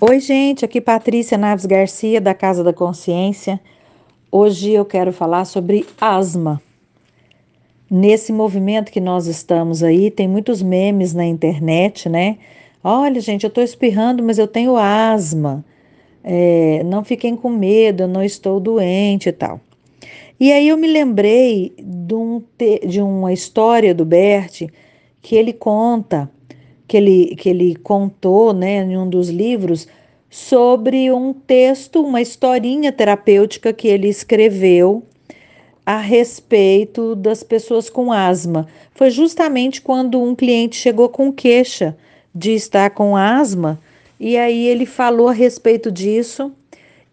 Oi, gente, aqui Patrícia Naves Garcia, da Casa da Consciência. Hoje eu quero falar sobre asma. Nesse movimento que nós estamos aí, tem muitos memes na internet, né? Olha, gente, eu tô espirrando, mas eu tenho asma. É, não fiquem com medo, eu não estou doente e tal. E aí eu me lembrei de, um, de uma história do Bert que ele conta que ele, que ele contou né, em um dos livros sobre um texto, uma historinha terapêutica que ele escreveu a respeito das pessoas com asma. Foi justamente quando um cliente chegou com queixa de estar com asma, e aí ele falou a respeito disso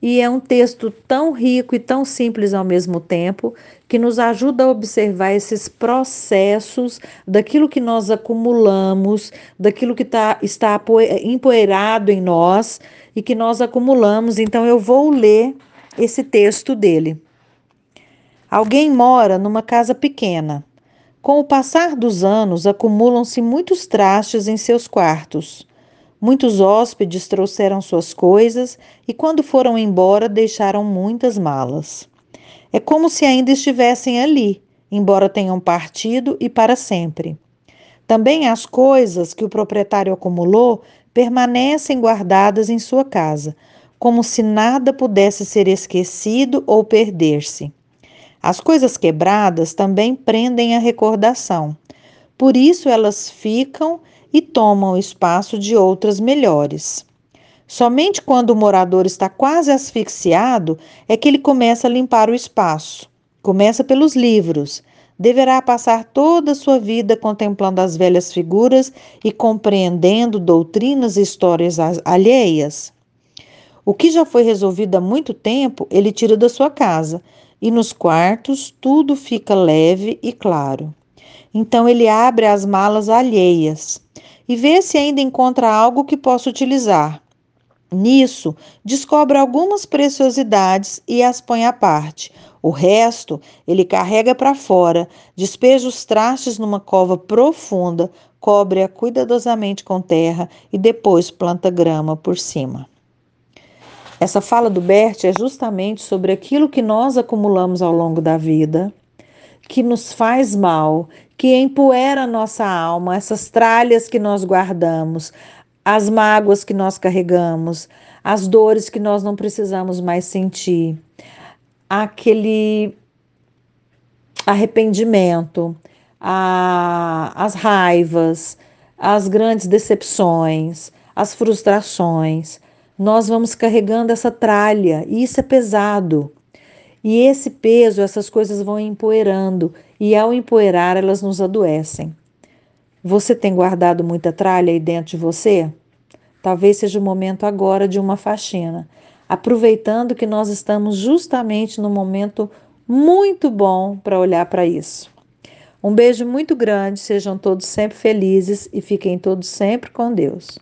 e é um texto tão rico e tão simples ao mesmo tempo que nos ajuda a observar esses processos daquilo que nós acumulamos, daquilo que tá, está empoeirado em nós e que nós acumulamos. Então, eu vou ler esse texto dele. Alguém mora numa casa pequena. Com o passar dos anos, acumulam-se muitos trastes em seus quartos. Muitos hóspedes trouxeram suas coisas e, quando foram embora, deixaram muitas malas. É como se ainda estivessem ali, embora tenham partido e para sempre. Também as coisas que o proprietário acumulou permanecem guardadas em sua casa, como se nada pudesse ser esquecido ou perder-se. As coisas quebradas também prendem a recordação. Por isso elas ficam e tomam o espaço de outras melhores. Somente quando o morador está quase asfixiado é que ele começa a limpar o espaço. Começa pelos livros. Deverá passar toda a sua vida contemplando as velhas figuras e compreendendo doutrinas e histórias alheias. O que já foi resolvido há muito tempo, ele tira da sua casa, e nos quartos tudo fica leve e claro. Então ele abre as malas alheias e vê se ainda encontra algo que possa utilizar. Nisso, descobre algumas preciosidades e as põe à parte. O resto ele carrega para fora, despeja os trastes numa cova profunda, cobre-a cuidadosamente com terra e depois planta grama por cima. Essa fala do Bert é justamente sobre aquilo que nós acumulamos ao longo da vida, que nos faz mal, que empoeira nossa alma, essas tralhas que nós guardamos, as mágoas que nós carregamos, as dores que nós não precisamos mais sentir, aquele arrependimento, a, as raivas, as grandes decepções, as frustrações. Nós vamos carregando essa tralha e isso é pesado. E esse peso, essas coisas vão empoeirando, e ao empoeirar, elas nos adoecem. Você tem guardado muita tralha aí dentro de você? Talvez seja o momento agora de uma faxina, aproveitando que nós estamos justamente no momento muito bom para olhar para isso. Um beijo muito grande, sejam todos sempre felizes e fiquem todos sempre com Deus.